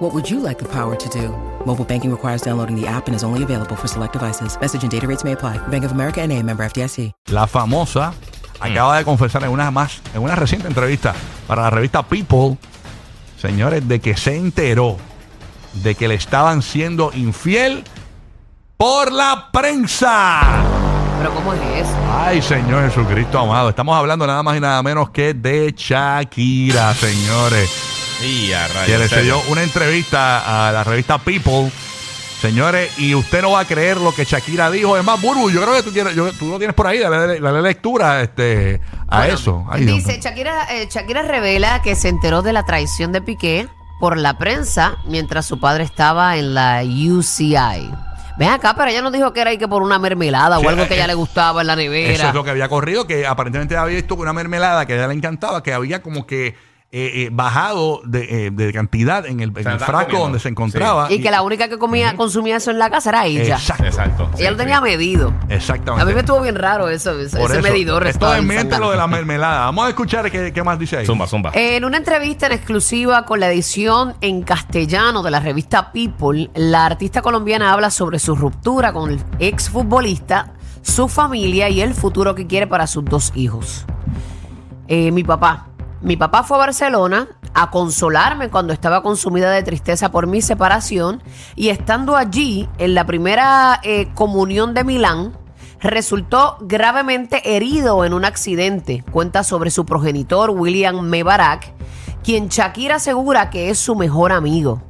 What would you like the power to do? Mobile banking requires downloading the app and is only available for select devices. Message and data rates may apply. Bank of America and a member FDIC. La famosa acaba de confesar en una más, en una reciente entrevista para la revista People, señores, de que se enteró de que le estaban siendo infiel por la prensa. Pero ¿cómo es eso? Ay, Señor Jesucristo amado. Estamos hablando nada más y nada menos que de Shakira, señores. Y a rayos, Que le dio una entrevista a la revista People. Señores, y usted no va a creer lo que Shakira dijo. Es más, Burbu, yo creo que tú, quieres, yo- tú lo tienes por ahí. Dale, dale lectura este, a Bueno, eso. Ay, Dice. Shakira, eh, Shakira revela que se enteró de la traición de Piqué por la prensa mientras su padre estaba en la UCI. Ven acá, pero ella nos dijo que era ahí que por una mermelada Sí, o algo que eh, a ella le gustaba en la nevera. Eso es lo que había corrido, que aparentemente había visto una mermelada que a ella le encantaba, que había como que eh, eh, bajado de, eh, de cantidad en el, en el frasco comiendo. donde se encontraba. y que la única que comía, consumía eso en la casa era ella. Exacto. Exacto. Ella sí, lo tenía sí. medido. Exactamente. A mí me estuvo bien raro eso, ese, Por ese eso, medidor. Esto estaba desmiente lo de la mermelada. Vamos a escuchar qué, qué más dice ahí. Zumba, zumba. En una entrevista en exclusiva con la edición en castellano de la revista People, la artista colombiana habla sobre su ruptura con el exfutbolista, su familia y el futuro que quiere para sus dos hijos. Eh, mi papá. Mi papá fue a Barcelona a consolarme cuando estaba consumida de tristeza por mi separación y estando allí en la primera eh, comunión de Milán, resultó gravemente herido en un accidente. Cuenta sobre su progenitor William Mebarak, quien Shakira asegura que es su mejor amigo.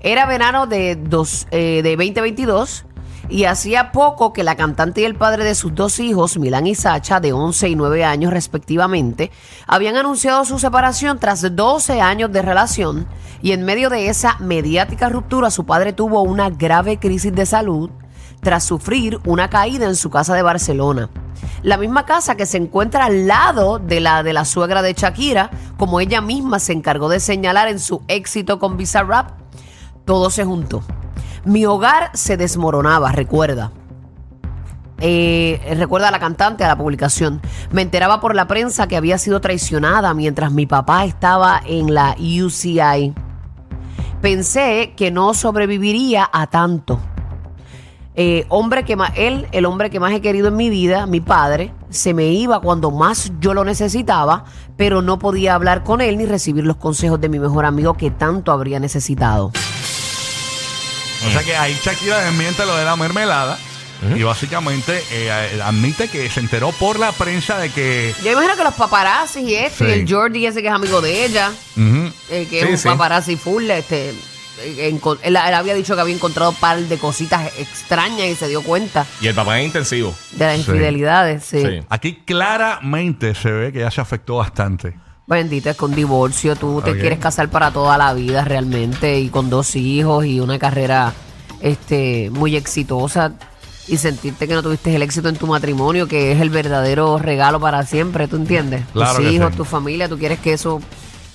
Era verano de, dos, eh, de 2022 y hacía poco que la cantante y el padre de sus dos hijos, Milán y Sacha, de 11 y 9 años respectivamente, habían anunciado su separación tras 12 años de relación y en medio de esa mediática ruptura su padre tuvo una grave crisis de salud tras sufrir una caída en su casa de Barcelona. La misma casa que se encuentra al lado de la de la suegra de Shakira, como ella misma se encargó de señalar en su éxito con Bizarrap, todo se juntó. Mi hogar se desmoronaba, recuerda. Eh, recuerda a la cantante a la publicación. Me enteraba por la prensa que había sido traicionada mientras mi papá estaba en la UCI. Pensé que no sobreviviría a tanto. Eh, hombre que él, el hombre que más he querido en mi vida, mi padre, se me iba cuando más yo lo necesitaba, pero no podía hablar con él ni recibir los consejos de mi mejor amigo que tanto habría necesitado. O sea que ahí Shakira desmiente lo de la mermelada. Y básicamente eh, admite que se enteró por la prensa de que. Yo imagino que los paparazzi y este, Sí. y el Jordi ese que es amigo de ella, Ujú. eh, que Sí, es un sí. paparazzi full, este, eh, enco- él, él había dicho que había encontrado un par de cositas extrañas y se dio cuenta Y el papá es intensivo. de las Sí. infidelidades, sí. Sí. Aquí claramente se ve que ya se afectó bastante. Bendito, es con divorcio, tú te Ok. quieres casar para toda la vida realmente y con dos hijos y una carrera este muy exitosa y sentirte que no tuviste el éxito en tu matrimonio, que es el verdadero regalo para siempre, ¿tú entiendes? Claro Tus que hijos, sí. tu familia, tú quieres que eso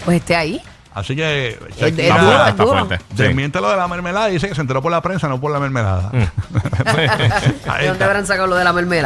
pues esté ahí. Así que Es- es Shakira Está duro, fuerte, es está duro. fuerte. Sí. desmiente lo de la mermelada y dice que se enteró por la prensa, no por la mermelada. ¿De Ahí dónde habrán sacado lo de la mermelada?